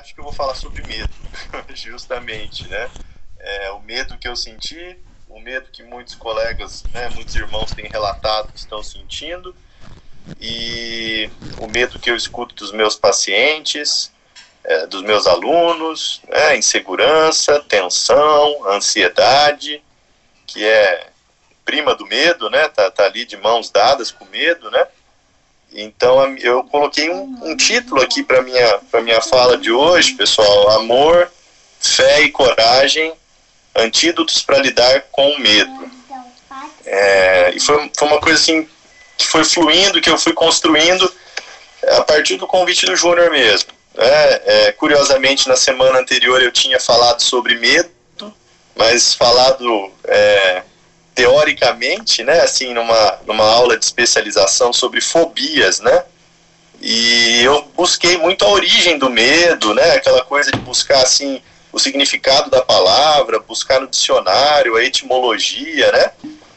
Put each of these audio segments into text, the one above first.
acho que eu vou falar sobre medo, justamente, né? É, o medo que eu senti, o medo que muitos colegas, né, muitos irmãos têm relatado que estão sentindo, e o medo que eu escuto dos meus pacientes, é, dos meus alunos, né, insegurança, tensão, ansiedade, que é prima do medo, né? Tá, tá ali de mãos dadas com medo, né? Então eu coloquei um, um título aqui para minha para minha fala de hoje, pessoal: amor, fé e coragem, antídotos para lidar com o medo. É, e foi, foi uma coisa assim que foi fluindo, que eu fui construindo a partir do convite do Júnior mesmo. É, é, curiosamente, na semana anterior eu tinha falado sobre medo, mas falado é, teoricamente, né, assim, numa, numa aula de especialização sobre fobias, né, e eu busquei muito a origem do medo, né, aquela coisa de buscar, assim, o significado da palavra, buscar no dicionário, a etimologia, né,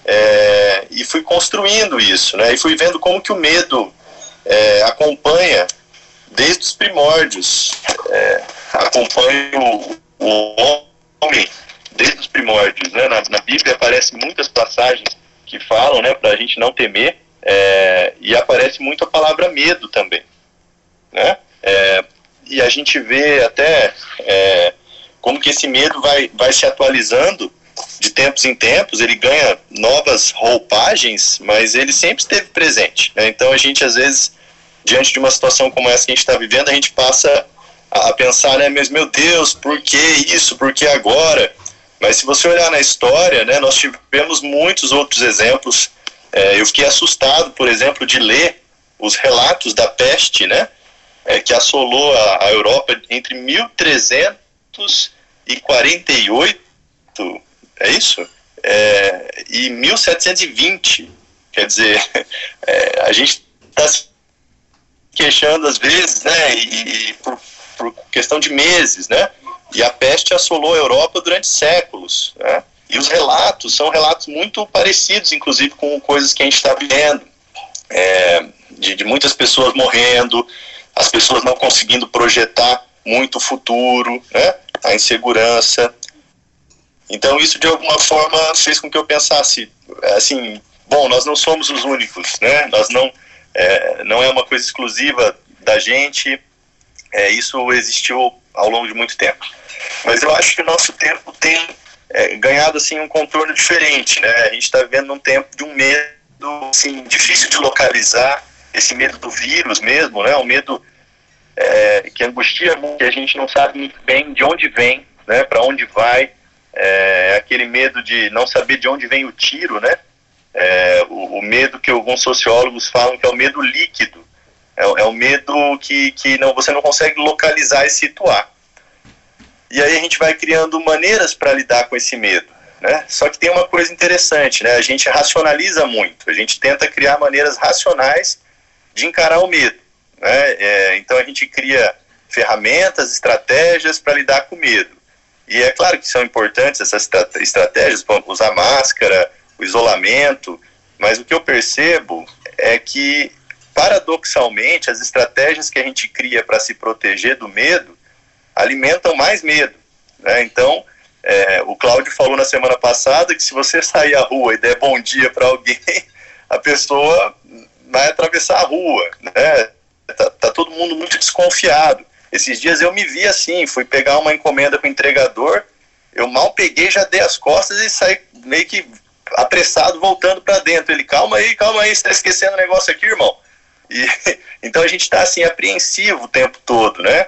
é, e fui construindo isso, né, e fui vendo como que o medo é, acompanha desde os primórdios, é, acompanha o, o homem desde os primórdios. Né? Na, na Bíblia aparecem muitas passagens que falam né, para a gente não temer, é, e aparece muito a palavra medo também. Né? É, e a gente vê até é, como que esse medo vai, vai se atualizando de tempos em tempos, ele ganha novas roupagens, mas ele sempre esteve presente. Né? Então a gente, às vezes, diante de uma situação como essa que a gente está vivendo, a gente passa a pensar, né, mas meu Deus, por que isso, por que agora? Mas se você olhar na história, né, nós tivemos muitos outros exemplos. É, eu fiquei assustado, por exemplo, de ler os relatos da peste, né, é, que assolou a, a, Europa entre 1348, é isso? É, e 1720. Quer dizer, é, a gente está se queixando às vezes, né, e, e por, por questão de meses, né, e a peste assolou a Europa durante séculos. Né? E os relatos são relatos muito parecidos, inclusive, com coisas que a gente está vivendo. É, de, de, muitas pessoas morrendo, as pessoas não conseguindo projetar muito o futuro, né? a insegurança. Então, isso de alguma forma fez com que eu pensasse assim: bom, nós não somos os únicos, né? nós não, é, não é uma coisa exclusiva da gente, é, isso existiu ao longo de muito tempo. Mas eu acho que o nosso tempo tem é, ganhado assim um contorno diferente, né? A gente está vivendo um tempo de um medo assim, difícil de localizar, esse medo do vírus mesmo, né? O medo é, que angustia muito, que a gente não sabe muito bem de onde vem, né? Para onde vai, é, aquele medo de não saber de onde vem o tiro, né? É, o, o, medo que alguns sociólogos falam que é o medo líquido, é, é o medo que, que não, você não consegue localizar e situar. E aí a gente vai criando maneiras para lidar com esse medo. Né? Só que tem uma coisa interessante, né? a gente racionaliza muito, a gente tenta criar maneiras racionais de encarar o medo. Né? É, então a gente cria ferramentas, estratégias para lidar com o medo. E é claro que são importantes essas estratégias, usar máscara, o isolamento, mas o que eu percebo é que, paradoxalmente, as estratégias que a gente cria para se proteger do medo alimentam mais medo. Né? Então, é, o Cláudio falou na semana passada que se você sair à rua e der bom dia para alguém, a pessoa vai atravessar a rua. Né? Tá, tá, todo mundo muito desconfiado. Esses dias eu me vi assim, fui pegar uma encomenda com o entregador, eu mal peguei, já dei as costas e saí meio que apressado voltando para dentro. Ele, calma aí, calma aí, você está esquecendo o negócio aqui, irmão? E, então a gente está assim apreensivo o tempo todo, né?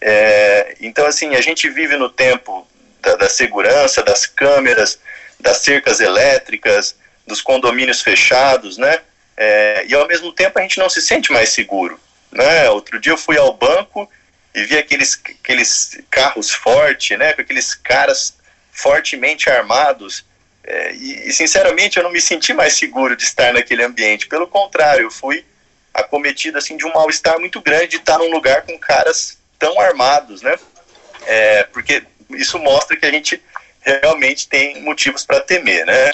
É, então, assim, a gente vive no tempo da, da, segurança, das câmeras, das cercas elétricas, dos condomínios fechados, né? É, e ao mesmo tempo a gente não se sente mais seguro, né? Outro dia eu fui ao banco e vi aqueles, aqueles carros fortes, né? Com aqueles caras fortemente armados. É, e, e, sinceramente eu não me senti mais seguro de estar naquele ambiente. Pelo contrário, eu fui acometido assim de um mal-estar muito grande de estar num lugar com caras tão armados, né? É, porque isso mostra que a gente realmente tem motivos para temer, né?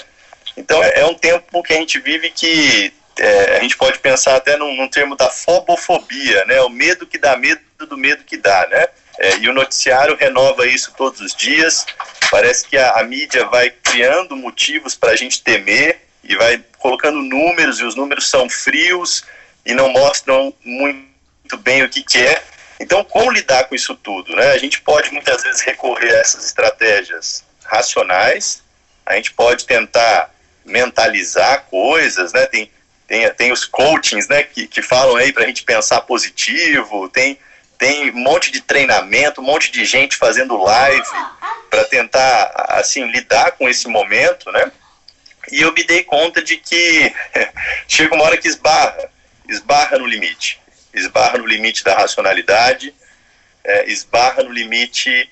Então é, é, um tempo que a gente vive que é, a gente pode pensar até num, num, termo da fobofobia, né? O medo que dá medo do medo que dá, né? É, e o noticiário renova isso todos os dias. Parece que a, a mídia vai criando motivos para a gente temer e vai colocando números, e os números são frios e não mostram muito bem o que, que é. Então, como lidar com isso tudo? Né? A gente pode muitas vezes recorrer a essas estratégias racionais, a gente pode tentar mentalizar coisas, né? Tem, tem, tem os coachings, né, que, que falam aí para a gente pensar positivo, tem, tem um monte de treinamento, um monte de gente fazendo live para tentar, assim, lidar com esse momento, né? E eu me dei conta de que chega uma hora que esbarra, esbarra no limite, esbarra no limite da racionalidade, é, esbarra no limite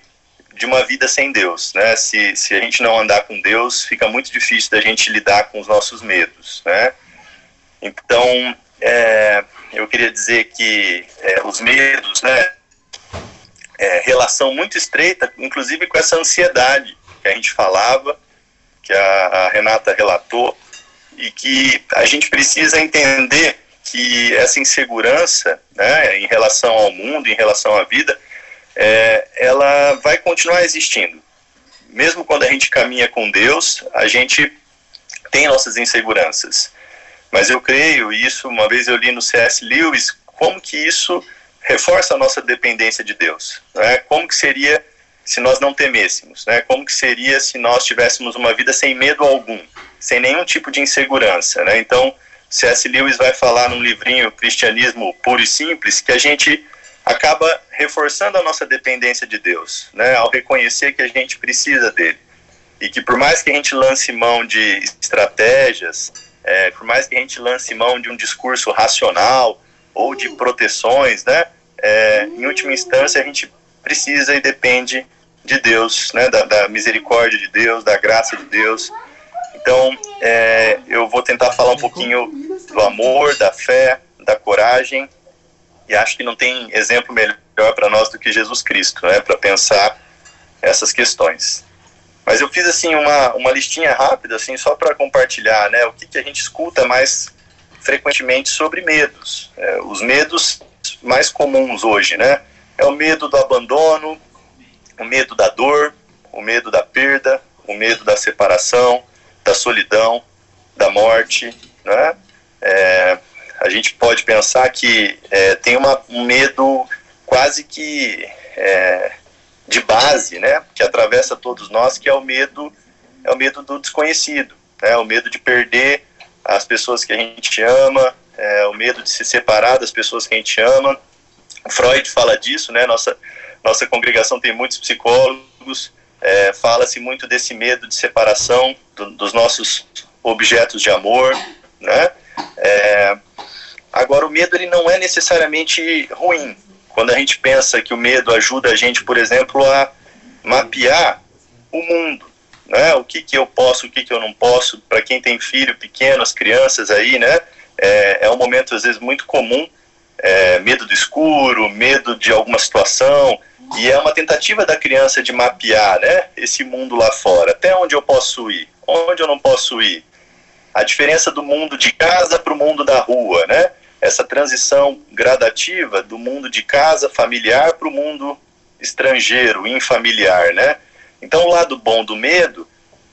de uma vida sem Deus, né? Se, se a gente não andar com Deus, fica muito difícil da gente lidar com os nossos medos, né? Então, é, eu queria dizer que é, os medos, né? É, relação muito estreita, inclusive com essa ansiedade que a gente falava, que a, a Renata relatou, e que a gente precisa entender que essa insegurança, né, em relação ao mundo, em relação à vida, é, ela vai continuar existindo. Mesmo quando a gente caminha com Deus, a gente tem nossas inseguranças. Mas eu creio, isso uma vez eu li no C.S. Lewis, como que isso reforça a nossa dependência de Deus. Né? Como que seria se nós não temêssemos? Né? Como que seria se nós tivéssemos uma vida sem medo algum, sem nenhum tipo de insegurança? Né? Então, C.S. Lewis vai falar num livrinho Cristianismo Puro e Simples que a gente acaba reforçando a nossa dependência de Deus, né, ao reconhecer que a gente precisa dele. E que por mais que a gente lance mão de estratégias, é, por mais que a gente lance mão de um discurso racional ou de proteções, né, é, em última instância a gente precisa e depende de Deus, né, da, da misericórdia de Deus, da graça de Deus. Então, é, eu vou tentar falar um pouquinho do amor, da fé, da coragem e acho que não tem exemplo melhor para nós do que Jesus Cristo, né, para pensar essas questões. Mas eu fiz assim uma, uma listinha rápida, assim, só para compartilhar, né, o que, que a gente escuta mais frequentemente sobre medos. É, os medos mais comuns hoje, né, é o medo do abandono, o medo da dor, o medo da perda, o medo da separação, da solidão, da morte, né, é, a gente pode pensar que é, tem uma, um medo quase que é, de base, né, que atravessa todos nós, que é o medo é o medo do desconhecido, né, o medo de perder as pessoas que a gente ama, é, o medo de se separar das pessoas que a gente ama. Freud fala disso, né, nossa nossa congregação tem muitos psicólogos, é, fala-se muito desse medo de separação do, dos nossos objetos de amor, né, é, Agora, o medo ele não é necessariamente ruim. Quando a gente pensa que o medo ajuda a gente, por exemplo, a mapear o mundo, né? O que que eu posso, o que que eu não posso. Para quem tem filho pequeno, as crianças aí, né? É, é um momento às vezes muito comum, é, medo do escuro, medo de alguma situação, e é uma tentativa da criança de mapear, né? Esse mundo lá fora. Até onde eu posso ir? Onde eu não posso ir? A diferença do mundo de casa para o mundo da rua, né? essa transição gradativa do mundo de casa familiar para o mundo estrangeiro, infamiliar, né? Então, o lado bom do medo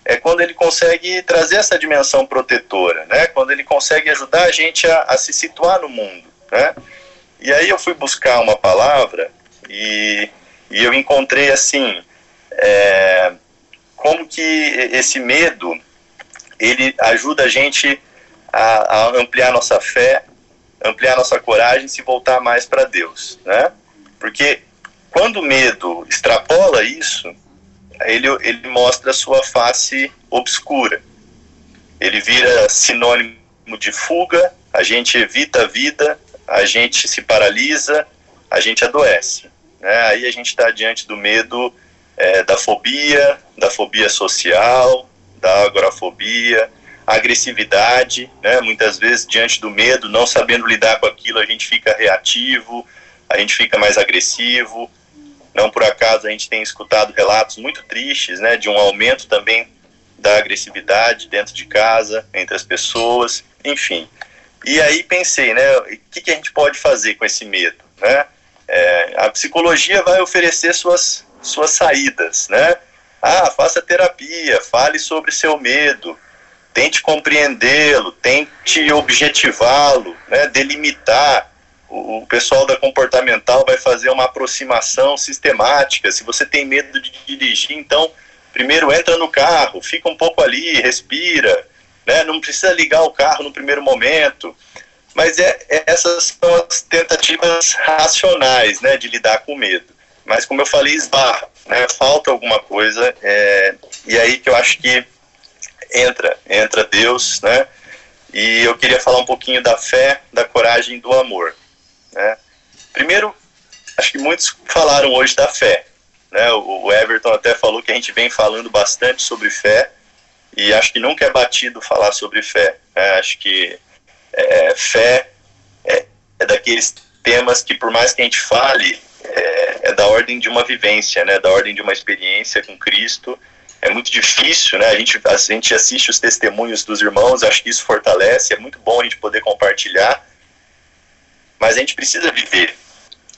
é quando ele consegue trazer essa dimensão protetora, né? Quando ele consegue ajudar a gente a, a se situar no mundo, né? E aí eu fui buscar uma palavra e, e eu encontrei assim, é, como que esse medo ele ajuda a gente a, a ampliar nossa fé, ampliar nossa coragem se voltar mais para Deus, né? Porque quando o medo extrapola isso, ele, ele mostra a sua face obscura. Ele vira sinônimo de fuga, a gente evita a vida, a gente se paralisa, a gente adoece. Né? Aí a gente está diante do medo é, da fobia, da fobia social, da agorafobia, agressividade, né? Muitas vezes diante do medo, não sabendo lidar com aquilo, a gente fica reativo, a gente fica mais agressivo. Não por acaso a gente tem escutado relatos muito tristes, né, de um aumento também da agressividade dentro de casa, entre as pessoas, enfim. E aí pensei, né, o que, que a gente pode fazer com esse medo, né? É, a psicologia vai oferecer suas, suas saídas, né? Ah, faça terapia, fale sobre seu medo, tente compreendê-lo, tente objetivá-lo, né, delimitar. O, o, pessoal da comportamental vai fazer uma aproximação sistemática. Se você tem medo de dirigir, então primeiro entra no carro, fica um pouco ali, respira, né, não precisa ligar o carro no primeiro momento. Mas é, é, essas são as tentativas racionais né, de lidar com o medo. Mas como eu falei, esbarra, né, falta alguma coisa, é, e aí que eu acho que entra, entra Deus, né? E eu queria falar um pouquinho da fé, da coragem do amor, né? Primeiro, acho que muitos falaram hoje da fé, né? O Everton até falou que a gente vem falando bastante sobre fé e acho que nunca é batido falar sobre fé. Né? Acho que é, fé é, é, daqueles temas que por mais que a gente fale é, é da ordem de uma vivência, né? Da ordem de uma experiência com Cristo é muito difícil, né? A gente, a gente assiste os testemunhos dos irmãos, acho que isso fortalece, é muito bom a gente poder compartilhar, mas a gente precisa viver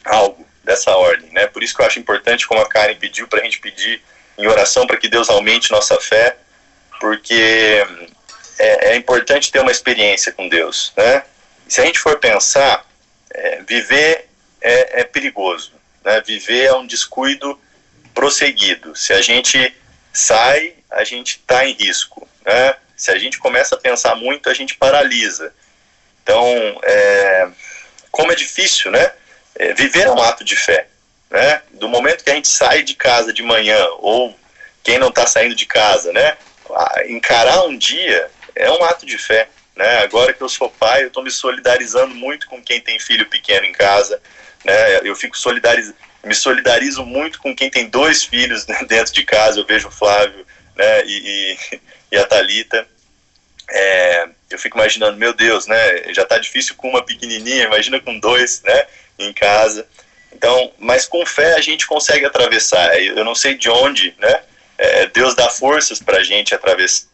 algo dessa ordem, né? Por isso que eu acho importante, como a Karen pediu, para a gente pedir em oração para que Deus aumente nossa fé, porque é, é, importante ter uma experiência com Deus, né? se a gente for pensar, é, viver é, é perigoso, né? Viver é um descuido prosseguido. Se a gente sai, a gente está em risco. Né? Se a gente começa a pensar muito, a gente paralisa. Então, é, como é difícil, né? É, viver é um ato de fé. Né? Do momento que a gente sai de casa de manhã, ou quem não está saindo de casa, né? Encarar um dia é um ato de fé. Né? Agora que eu sou pai, eu estou me solidarizando muito com quem tem filho pequeno em casa. Né? Eu fico solidarizando me solidarizo muito com quem tem dois filhos dentro de casa, eu vejo o Flávio né, e, e, e a Thalita. É, eu fico imaginando, meu Deus, né, já está difícil com uma pequenininha, imagina com dois né, em casa. Então, mas com fé a gente consegue atravessar. Eu não sei de onde, né? É, Deus dá forças para a gente atravessar.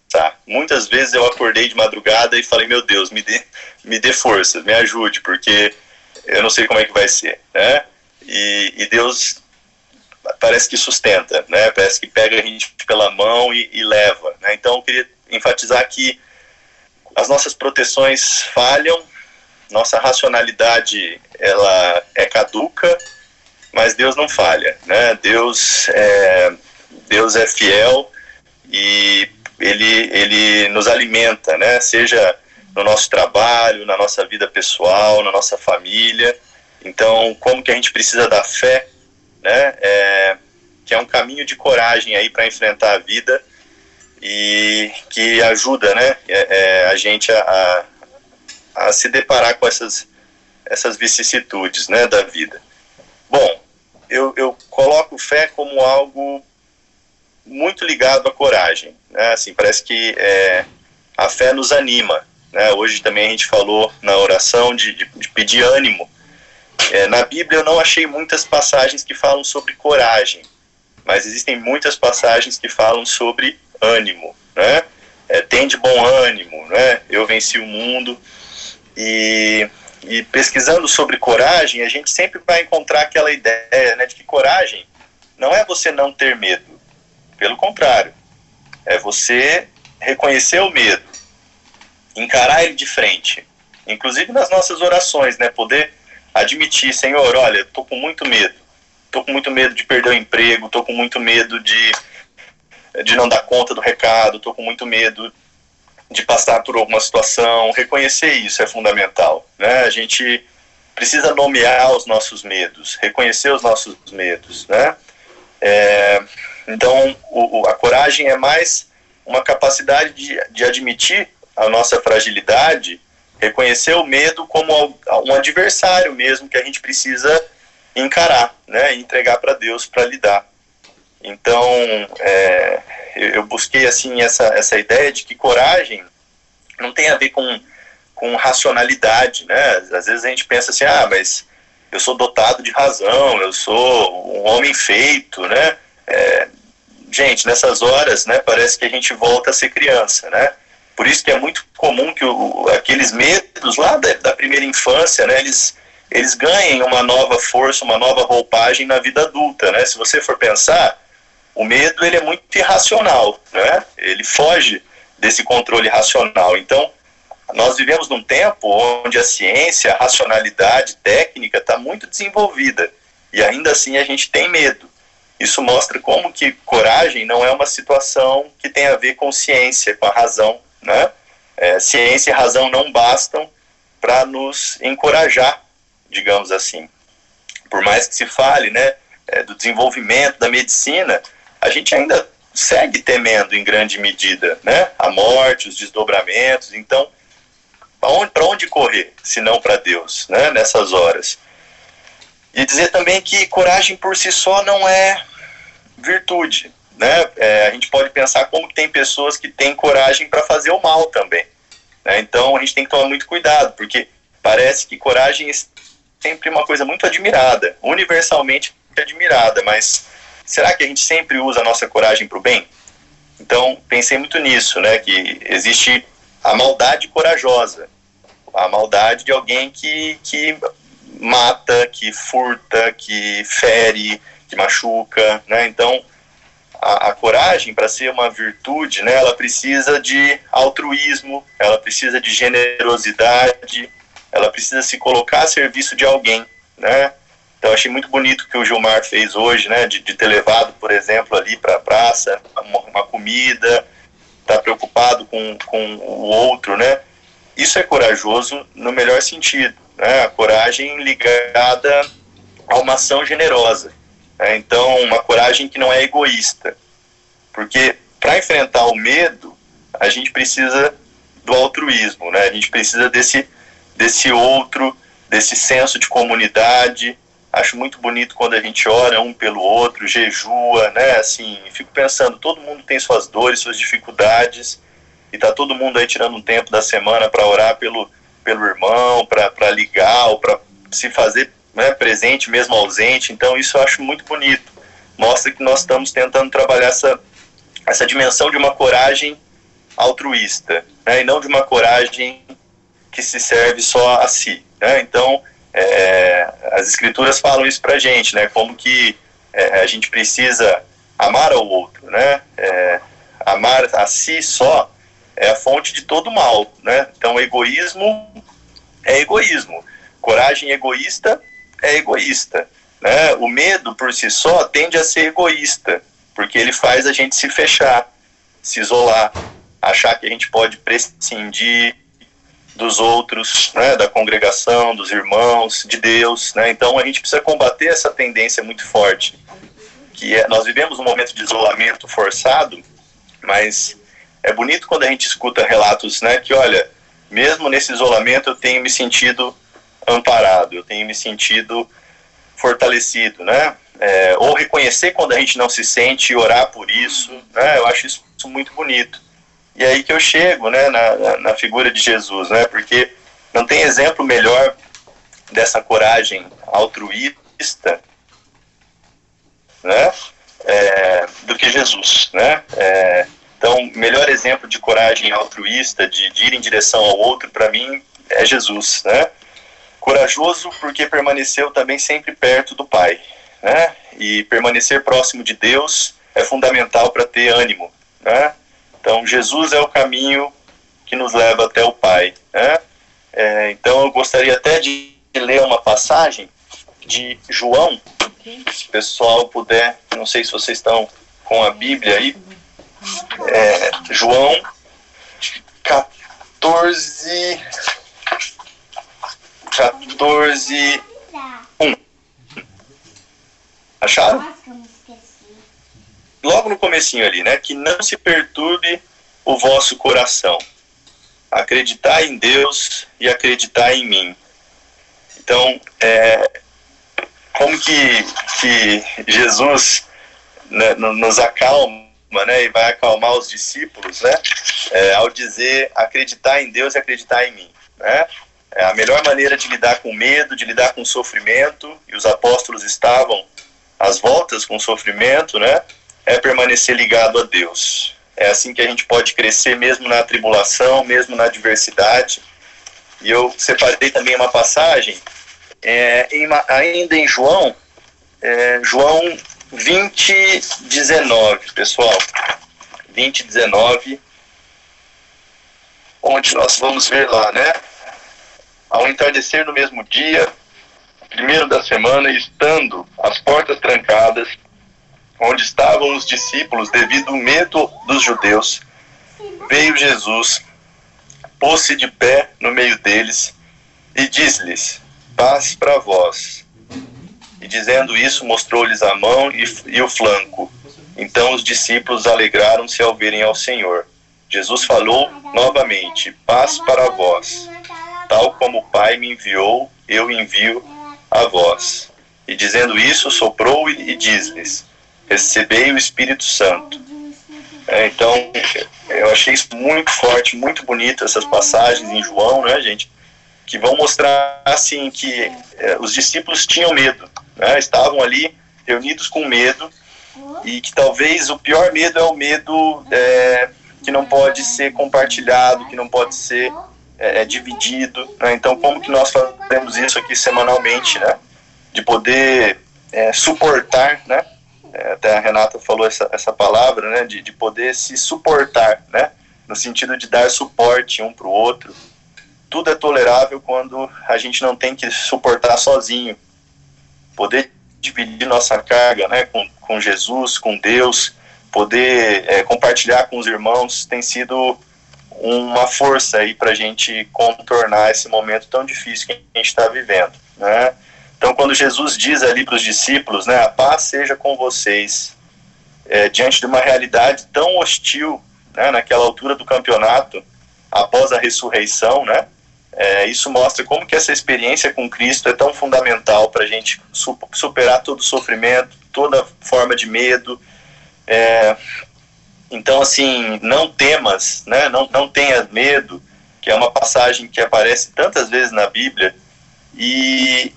Muitas vezes eu acordei de madrugada e falei, meu Deus, me dê, me dê forças, me ajude, porque eu não sei como é que vai ser, né? e, e Deus parece que sustenta, né? Parece que pega a gente pela mão e, e leva. Né? Então eu queria enfatizar que as nossas proteções falham, nossa racionalidade ela é caduca, mas Deus não falha, né? Deus é, Deus é fiel e ele ele nos alimenta, né? Seja no nosso trabalho, na nossa vida pessoal, na nossa família. Então, como que a gente precisa da fé, né? É, que é um caminho de coragem aí para enfrentar a vida e que ajuda, né? É, é, a gente a, a, se deparar com essas essas vicissitudes, né, da vida. Bom, eu, eu coloco fé como algo muito ligado à coragem, né? Assim, parece que é, a fé nos anima, né? Hoje também a gente falou na oração de, de, de pedir ânimo é, na Bíblia eu não achei muitas passagens que falam sobre coragem, mas existem muitas passagens que falam sobre ânimo, né? É, tem de bom ânimo, né? Eu venci o mundo e, e pesquisando sobre coragem a gente sempre vai encontrar aquela ideia, né, de que coragem não é você não ter medo, pelo contrário, é você reconhecer o medo, encarar ele de frente, inclusive nas nossas orações, né? Poder admitir, Senhor, olha, estou com muito medo. Estou com muito medo de perder o emprego, estou com muito medo de, de não dar conta do recado, estou com muito medo de passar por alguma situação. Reconhecer isso é fundamental. Né? A gente precisa nomear os nossos medos, reconhecer os nossos medos. Né? É, então, o, a coragem é mais uma capacidade de, de admitir a nossa fragilidade reconhecer o medo como um adversário mesmo que a gente precisa encarar, né, entregar para Deus para lidar. Então, é, eu busquei assim essa essa ideia de que coragem não tem a ver com com racionalidade, né? Às vezes a gente pensa assim, ah, mas eu sou dotado de razão, eu sou um homem feito, né? É, gente, nessas horas, né, parece que a gente volta a ser criança, né? Por isso que é muito comum que o, aqueles medos lá da, da, primeira infância, né, eles, eles ganhem uma nova força, uma nova roupagem na vida adulta, né? Se você for pensar, o medo ele é muito irracional, né? Ele foge desse controle racional. Então, nós vivemos num tempo onde a ciência, a racionalidade técnica está muito desenvolvida e ainda assim a gente tem medo. Isso mostra como que coragem não é uma situação que tem a ver com ciência, com a razão, né? É, ciência e razão não bastam para nos encorajar, digamos assim. Por mais que se fale, né, é, do desenvolvimento da medicina, a gente ainda segue temendo em grande medida, né, a morte, os desdobramentos. Então, para onde, onde correr, se não para Deus, né, nessas horas? E dizer também que coragem por si só não é virtude. Né? É, a gente pode pensar como tem pessoas que têm coragem para fazer o mal também. Né? Então a gente tem que tomar muito cuidado, porque parece que coragem é sempre uma coisa muito admirada, universalmente admirada, mas será que a gente sempre usa a nossa coragem para o bem? Então pensei muito nisso, né? Que existe a maldade corajosa, a maldade de alguém que, que mata, que furta, que fere, que machuca, né? Então, a, a coragem, para ser uma virtude, né, ela precisa de altruísmo, ela precisa de generosidade, ela precisa se colocar a serviço de alguém, né? Então, achei muito bonito o que o Gilmar fez hoje, né, de, de ter levado, por exemplo, ali para a praça uma, uma comida, tá preocupado com, com o outro, né? Isso é corajoso no melhor sentido, né? A coragem ligada a uma ação generosa. Né? Então, uma coragem que não é egoísta. Porque para enfrentar o medo, a gente precisa do altruísmo, né? a gente precisa desse, desse outro, desse senso de comunidade. Acho muito bonito quando a gente ora um pelo outro, jejua, né? Assim, fico pensando, todo mundo tem suas dores, suas dificuldades, e tá todo mundo aí tirando um tempo da semana para orar pelo, pelo irmão, para ligar, ou para se fazer né, presente mesmo ausente. Então isso eu acho muito bonito. Mostra que nós estamos tentando trabalhar essa, essa dimensão de uma coragem altruísta, né, e não de uma coragem que se serve só a si. Né? Então é, as escrituras falam isso para a gente, né, como que é, a gente precisa amar ao outro, né? É, amar a si só é a fonte de todo mal, né? Então egoísmo é egoísmo, coragem egoísta é egoísta. Né? O medo por si só tende a ser egoísta, porque ele faz a gente se fechar, se isolar, achar que a gente pode prescindir dos outros, né, da congregação, dos irmãos, de Deus. Né? Então a gente precisa combater essa tendência muito forte, que é, nós vivemos um momento de isolamento forçado, mas é bonito quando a gente escuta relatos, né, que olha, mesmo nesse isolamento eu tenho me sentido amparado, eu tenho me sentido fortalecido, né? É, ou reconhecer quando a gente não se sente e orar por isso, né? Eu acho isso muito bonito. E aí que eu chego, né, na, na, na figura de Jesus, né? Porque não tem exemplo melhor dessa coragem altruísta, né? É, do que Jesus, né? É, então, melhor exemplo de coragem altruísta, de, de ir em direção ao outro, para mim, é Jesus, né? Corajoso porque permaneceu também sempre perto do Pai, né? E permanecer próximo de Deus é fundamental para ter ânimo, né? Então Jesus é o caminho que nos leva até o Pai, né? É, então eu gostaria até de ler uma passagem de João, se o pessoal puder, não sei se vocês estão com a Bíblia aí, é, João 14, 14, 1. Acharam? Logo no comecinho ali, né? Que não se perturbe o vosso coração. Acreditar em Deus e acreditar em mim. Então, é, como que, que Jesus né, nos acalma né, e vai acalmar os discípulos, né, é, ao dizer acreditar em Deus e acreditar em mim, né? É a melhor maneira de lidar com medo, de lidar com sofrimento, e os apóstolos estavam às voltas com sofrimento, né? É permanecer ligado a Deus. É assim que a gente pode crescer mesmo na tribulação, mesmo na adversidade. E eu separei também uma passagem é, em, ainda em João, é, João 20, 19, pessoal. 20, 19, onde nós vamos ver lá, né? Ao entardecer no mesmo dia, primeiro da semana, estando as portas trancadas, onde estavam os discípulos devido ao medo dos judeus, veio Jesus, pôs-se de pé no meio deles e disse-lhes: Paz para vós. E dizendo isso, mostrou-lhes a mão e, e o flanco. Então os discípulos alegraram-se ao verem ao Senhor. Jesus falou novamente: Paz para vós. Tal como o Pai me enviou, eu envio a vós. E dizendo isso, soprou e, diz-lhes: Recebei o Espírito Santo. É, então, eu achei isso muito forte, muito bonito, essas passagens em João, né, gente? Que vão mostrar, assim, que é, os discípulos tinham medo, né? Estavam ali reunidos com medo e que talvez o pior medo é o medo é, que não pode ser compartilhado, que não pode ser é, é, dividido. Né? Então, como que nós fazemos isso aqui semanalmente, né? De poder é, suportar, né? É, até a Renata falou essa, essa palavra, né? De, de poder se suportar, né? No sentido de dar suporte um para o outro. Tudo é tolerável quando a gente não tem que suportar sozinho. Poder dividir nossa carga, né? Com, com Jesus, com Deus, poder é, compartilhar com os irmãos tem sido uma força aí para a gente contornar esse momento tão difícil que a gente está vivendo, né? Então, quando Jesus diz ali para os discípulos, né, a paz seja com vocês, é, diante de uma realidade tão hostil, né, naquela altura do campeonato, após a ressurreição, né, é, isso mostra como que essa experiência com Cristo é tão fundamental para a gente superar todo sofrimento, toda forma de medo, é, então, assim, não temas, né? não, não tenhas medo, que é uma passagem que aparece tantas vezes na Bíblia e,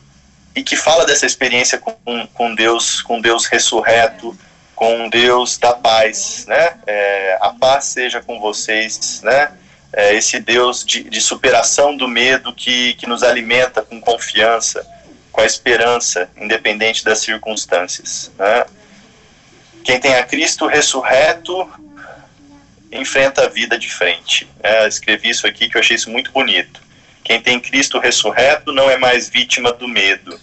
e que fala dessa experiência com, com Deus, com Deus ressurreto, com Deus da paz, né? É, a paz seja com vocês, né? É, esse Deus de, de superação do medo que, que nos alimenta com confiança, com a esperança, independente das circunstâncias, né? Quem tem a Cristo ressurreto enfrenta a vida de frente. É, escrevi isso aqui que eu achei isso muito bonito. Quem tem Cristo ressurreto não é mais vítima do medo,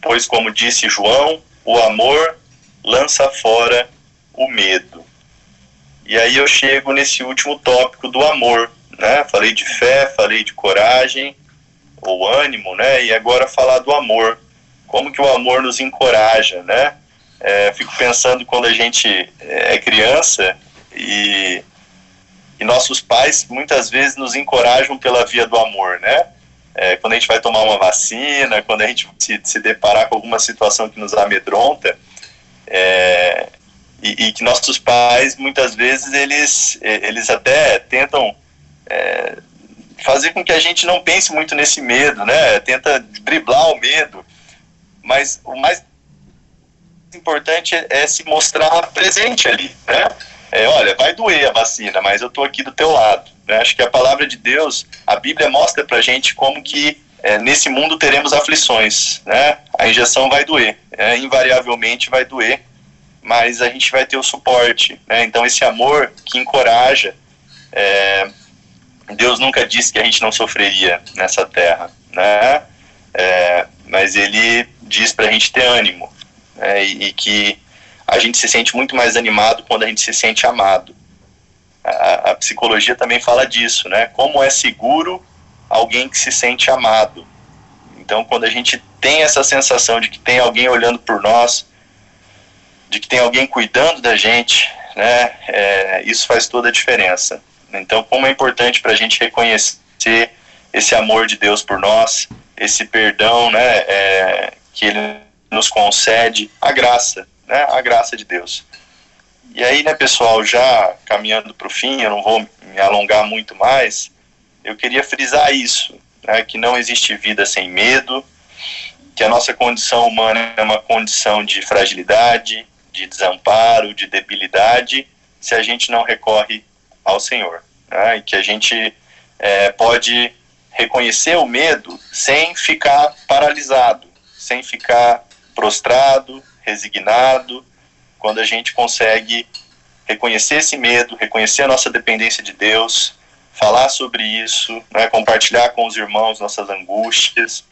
pois, como disse João, o amor lança fora o medo. E aí eu chego nesse último tópico do amor, né? Falei de fé, falei de coragem ou ânimo, né? E agora falar do amor. Como que o amor nos encoraja, né? É, fico pensando quando a gente é criança e, e nossos pais muitas vezes nos encorajam pela via do amor, né? É, quando a gente vai tomar uma vacina, quando a gente se, se deparar com alguma situação que nos amedronta, é, e, e, que nossos pais muitas vezes eles, eles até tentam é, fazer com que a gente não pense muito nesse medo, né? Tenta driblar o medo, mas o mais importante é, é, se mostrar presente ali, né? É, olha, vai doer a vacina, mas eu estou aqui do teu lado. Né? Acho que a palavra de Deus, a Bíblia mostra para gente como que é, nesse mundo teremos aflições, né? A injeção vai doer, é, invariavelmente vai doer, mas a gente vai ter o suporte, né? Então esse amor que encoraja, é, Deus nunca disse que a gente não sofreria nessa terra, né? É, mas Ele diz para a gente ter ânimo, né, e, e, que a gente se sente muito mais animado quando a gente se sente amado. A, a, psicologia também fala disso, né? Como é seguro alguém que se sente amado. Então, quando a gente tem essa sensação de que tem alguém olhando por nós, de que tem alguém cuidando da gente, né? É, isso faz toda a diferença. Então, como é importante para a gente reconhecer esse amor de Deus por nós, esse perdão, né? É, que Ele nos concede a graça, né, a graça de Deus. E aí, né, pessoal, já caminhando para o fim, eu não vou me alongar muito mais, eu queria frisar isso, né, que não existe vida sem medo, que a nossa condição humana é uma condição de fragilidade, de desamparo, de debilidade, se a gente não recorre ao Senhor, né, e que a gente é, pode reconhecer o medo sem ficar paralisado, sem ficar prostrado, resignado, quando a gente consegue reconhecer esse medo, reconhecer a nossa dependência de Deus, falar sobre isso, né, compartilhar com os irmãos nossas angústias,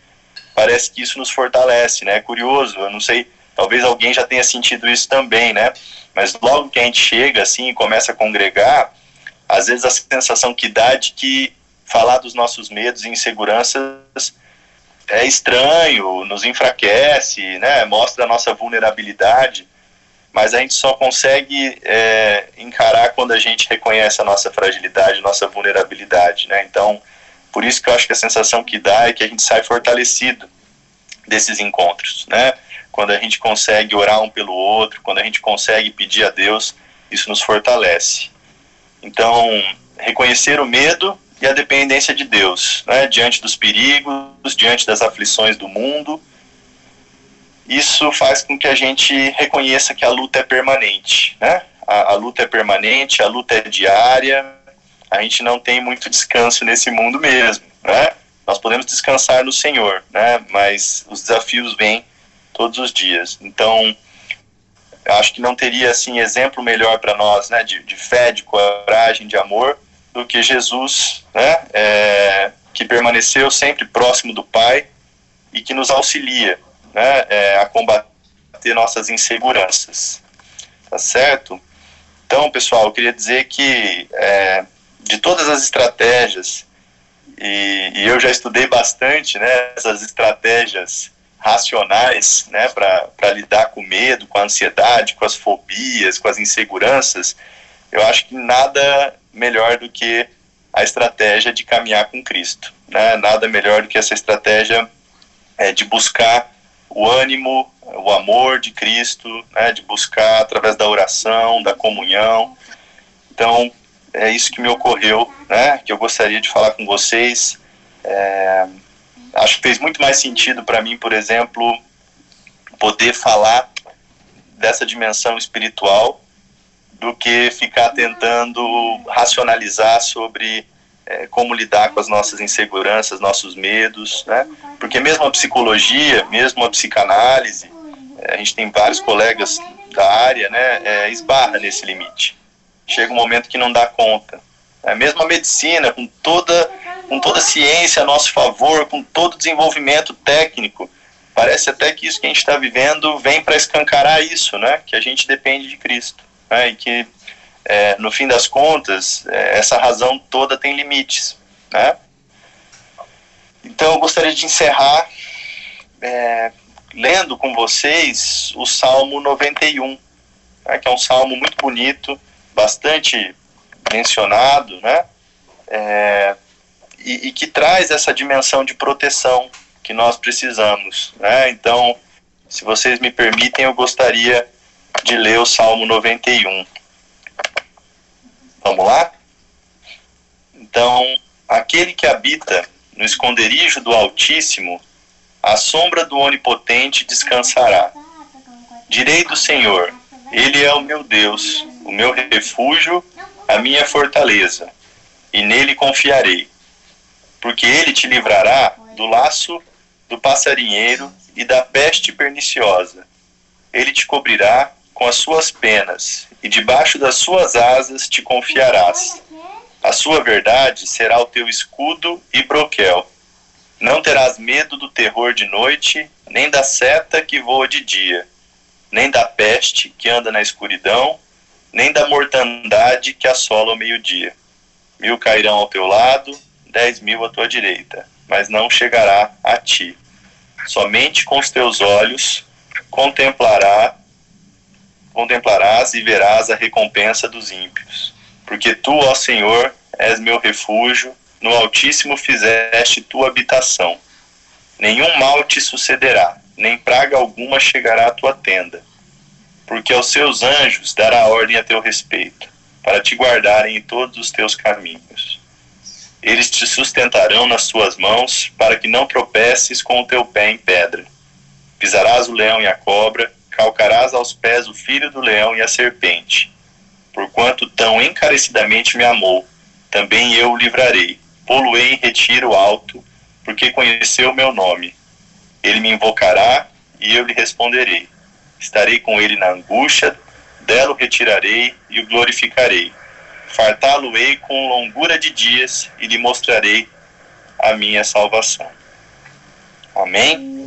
parece que isso nos fortalece, né? É curioso, eu não sei, talvez alguém já tenha sentido isso também, né? Mas logo que a gente chega assim e começa a congregar, às vezes a sensação que dá de que falar dos nossos medos e inseguranças é estranho, nos enfraquece, né? Mostra a nossa vulnerabilidade mas a gente só consegue é, encarar quando a gente reconhece a nossa fragilidade, nossa vulnerabilidade, né? Então, por isso que eu acho que a sensação que dá é que a gente sai fortalecido desses encontros, né? Quando a gente consegue orar um pelo outro, quando a gente consegue pedir a Deus, isso nos fortalece. Então, reconhecer o medo e a dependência de Deus, né? Diante dos perigos, diante das aflições do mundo, isso faz com que a gente reconheça que a luta é permanente, né? A, a, luta é permanente, a luta é diária, a gente não tem muito descanso nesse mundo mesmo, né? Nós podemos descansar no Senhor, né? Mas os desafios vêm todos os dias. Então, acho que não teria assim exemplo melhor para nós, né? De, de, fé, de coragem, de amor, do que Jesus, né? É, que permaneceu sempre próximo do Pai e que nos auxilia né, é, a combater nossas inseguranças. Tá certo? Então, pessoal, eu queria dizer que é, de todas as estratégias, e, e, eu já estudei bastante né, essas estratégias racionais né, para lidar com o medo, com a ansiedade, com as fobias, com as inseguranças, eu acho que nada melhor do que a estratégia de caminhar com Cristo. Né? Nada melhor do que essa estratégia é, de buscar o ânimo, o amor de Cristo, né, de buscar através da oração, da comunhão. Então, é isso que me ocorreu, né, que eu gostaria de falar com vocês. É, acho que fez muito mais sentido para mim, por exemplo, poder falar dessa dimensão espiritual do que ficar tentando racionalizar sobre é, como lidar com as nossas inseguranças, nossos medos, né? Porque mesmo a psicologia, mesmo a psicanálise, é, a gente tem vários colegas da área, né? É, esbarra nesse limite. Chega um momento que não dá conta. É, mesmo a medicina, com toda, com toda a ciência a nosso favor, com todo o desenvolvimento técnico, parece até que isso que a gente está vivendo vem para escancarar isso, né? Que a gente depende de Cristo, né? E que é, no fim das contas, é, essa razão toda tem limites, né? Então, eu gostaria de encerrar é, lendo com vocês o Salmo 91, né, que é um salmo muito bonito, bastante mencionado, né? É, e, e, que traz essa dimensão de proteção que nós precisamos, né? Então, se vocês me permitem, eu gostaria de ler o Salmo 91. Vamos lá? Então, aquele que habita no esconderijo do Altíssimo, a sombra do Onipotente descansará. Direi do Senhor, Ele é o meu Deus, o meu refúgio, a minha fortaleza, e nele confiarei. Porque ele te livrará do laço do passarinheiro e da peste perniciosa. Ele te cobrirá com as suas penas, e debaixo das suas asas te confiarás. A sua verdade será o teu escudo e broquel. Não terás medo do terror de noite, nem da seta que voa de dia, nem da peste que anda na escuridão, nem da mortandade que assola ao meio-dia. Mil cairão ao teu lado, dez mil à tua direita, mas não chegará a ti. Somente com os teus olhos contemplará contemplarás e verás a recompensa dos ímpios. Porque tu, ó Senhor, és meu refúgio, no Altíssimo fizeste tua habitação. Nenhum mal te sucederá, nem praga alguma chegará à tua tenda. Porque aos seus anjos dará ordem a teu respeito, para te guardarem em todos os teus caminhos. Eles te sustentarão nas suas mãos, para que não tropeces com o teu pé em pedra. Pisarás o leão e a cobra, calcarás aos pés o filho do leão e a serpente. Porquanto tão encarecidamente me amou, também eu o livrarei. Poluei em retiro alto, porque conheceu o meu nome. Ele me invocará e eu lhe responderei. Estarei com ele na angústia, dela o retirarei e o glorificarei fartá-lo-ei com longura de dias e lhe mostrarei a minha salvação. Amém?